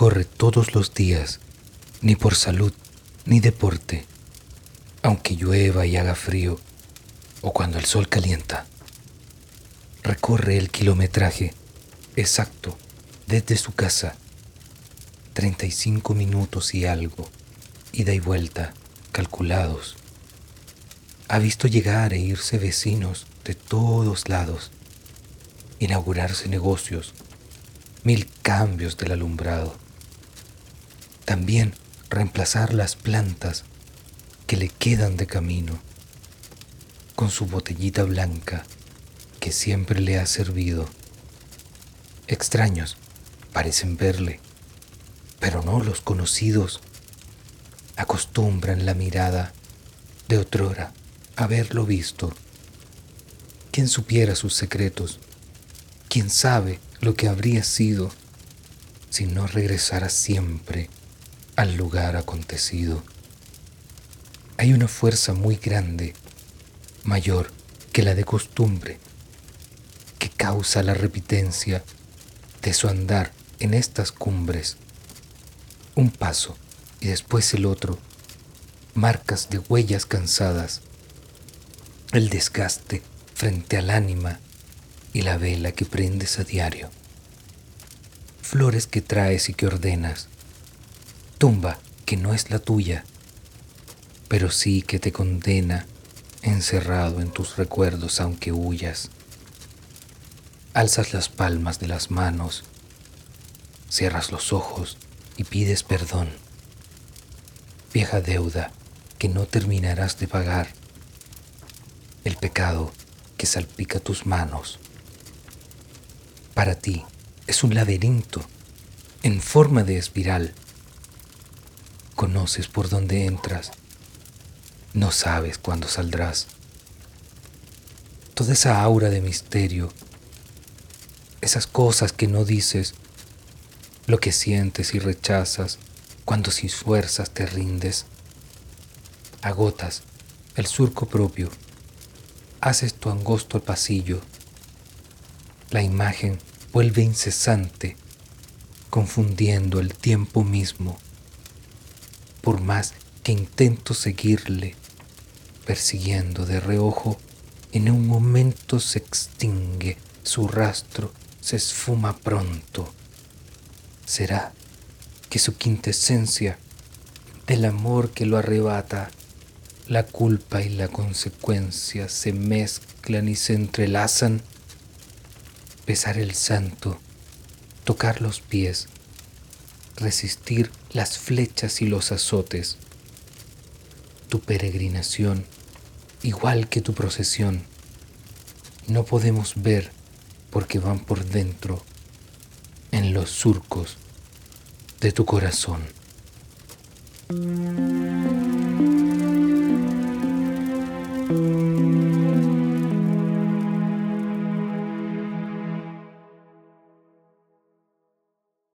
corre todos los días, ni por salud ni deporte, aunque llueva y haga frío, o cuando el sol calienta. Recorre el kilometraje exacto desde su casa, 35 minutos y algo, ida y vuelta, calculados. Ha visto llegar e irse vecinos de todos lados, inaugurarse negocios, mil cambios del alumbrado. También reemplazar las plantas que le quedan de camino con su botellita blanca que siempre le ha servido. Extraños parecen verle, pero no los conocidos acostumbran la mirada de otrora haberlo visto. ¿Quién supiera sus secretos? ¿Quién sabe lo que habría sido si no regresara siempre al lugar acontecido? Hay una fuerza muy grande, mayor que la de costumbre, que causa la repitencia de su andar en estas cumbres. Un paso y después el otro, marcas de huellas cansadas, el desgaste frente al ánima y la vela que prendes a diario, flores que traes y que ordenas, tumba que no es la tuya, pero sí que te condena encerrado en tus recuerdos aunque huyas. Alzas las palmas de las manos, cierras los ojos y pides perdón. Vieja deuda que no terminarás de pagar, el pecado que salpica tus manos. Para ti es un laberinto en forma de espiral. Conoces por dónde entras no sabes cuándo saldrás. Toda esa aura de misterio, esas cosas que no dices, lo que sientes y rechazas cuando sin fuerzas te rindes, agotas el surco propio, haces tu angosto pasillo, la imagen vuelve incesante, confundiendo el tiempo mismo, por más que intento seguirle, persiguiendo de reojo, en un momento se extingue, su rastro se esfuma pronto. ¿Será que su quintesencia del amor que lo arrebata, la culpa y la consecuencia se mezclan y se entrelazan? Besar el santo, tocar los pies, resistir las flechas y los azotes, tu peregrinación igual que tu procesión. No podemos ver porque van por dentro en los surcos de tu corazón.